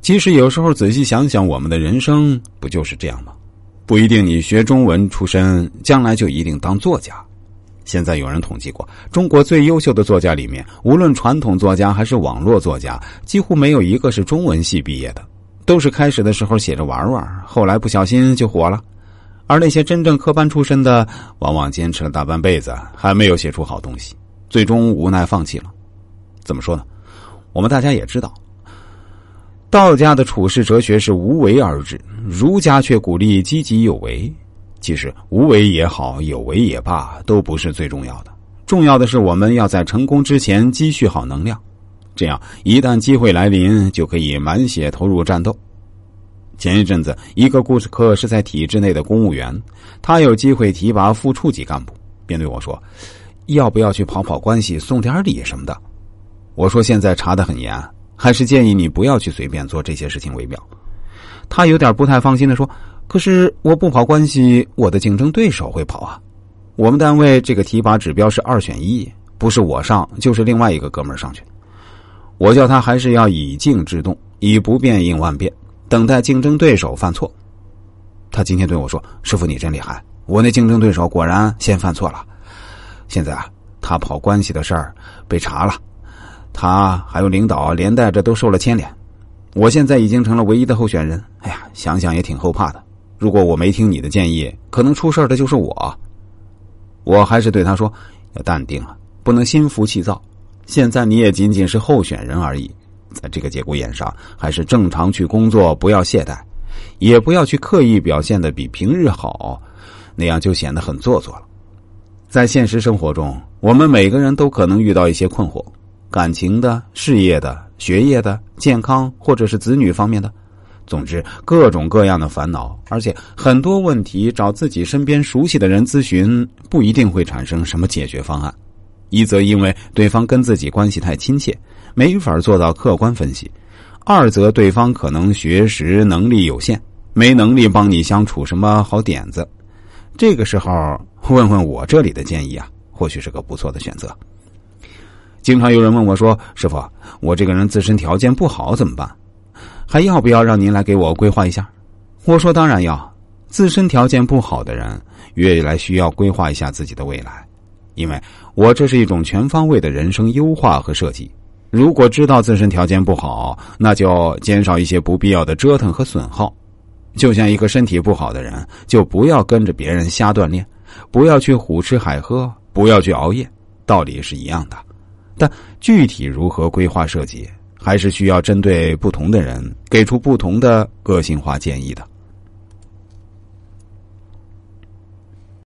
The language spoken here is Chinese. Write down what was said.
其实有时候仔细想想，我们的人生不就是这样吗？不一定你学中文出身，将来就一定当作家。现在有人统计过，中国最优秀的作家里面，无论传统作家还是网络作家，几乎没有一个是中文系毕业的，都是开始的时候写着玩玩，后来不小心就火了。而那些真正科班出身的，往往坚持了大半辈子，还没有写出好东西，最终无奈放弃了。怎么说呢？我们大家也知道。道家的处世哲学是无为而治，儒家却鼓励积极有为。其实无为也好，有为也罢，都不是最重要的。重要的是我们要在成功之前积蓄好能量，这样一旦机会来临，就可以满血投入战斗。前一阵子，一个故事课是在体制内的公务员，他有机会提拔副处级干部，便对我说：“要不要去跑跑关系，送点礼什么的？”我说：“现在查的很严。”还是建议你不要去随便做这些事情为妙。他有点不太放心的说：“可是我不跑关系，我的竞争对手会跑啊。我们单位这个提拔指标是二选一，不是我上就是另外一个哥们儿上去。我叫他还是要以静制动，以不变应万变，等待竞争对手犯错。他今天对我说：‘师傅你真厉害，我那竞争对手果然先犯错了。现在啊，他跑关系的事儿被查了。’”他还有领导连带着都受了牵连，我现在已经成了唯一的候选人。哎呀，想想也挺后怕的。如果我没听你的建议，可能出事的就是我。我还是对他说：“要淡定啊，不能心浮气躁。现在你也仅仅是候选人而已，在这个节骨眼上，还是正常去工作，不要懈怠，也不要去刻意表现的比平日好，那样就显得很做作了。在现实生活中，我们每个人都可能遇到一些困惑。”感情的、事业的、学业的、健康或者是子女方面的，总之各种各样的烦恼，而且很多问题找自己身边熟悉的人咨询，不一定会产生什么解决方案。一则因为对方跟自己关系太亲切，没法做到客观分析；二则对方可能学识能力有限，没能力帮你相处什么好点子。这个时候问问我这里的建议啊，或许是个不错的选择。经常有人问我说：“师傅，我这个人自身条件不好怎么办？还要不要让您来给我规划一下？”我说：“当然要。自身条件不好的人，越来需要规划一下自己的未来，因为我这是一种全方位的人生优化和设计。如果知道自身条件不好，那就减少一些不必要的折腾和损耗。就像一个身体不好的人，就不要跟着别人瞎锻炼，不要去胡吃海喝，不要去熬夜，道理是一样的。”但具体如何规划设计，还是需要针对不同的人给出不同的个性化建议的。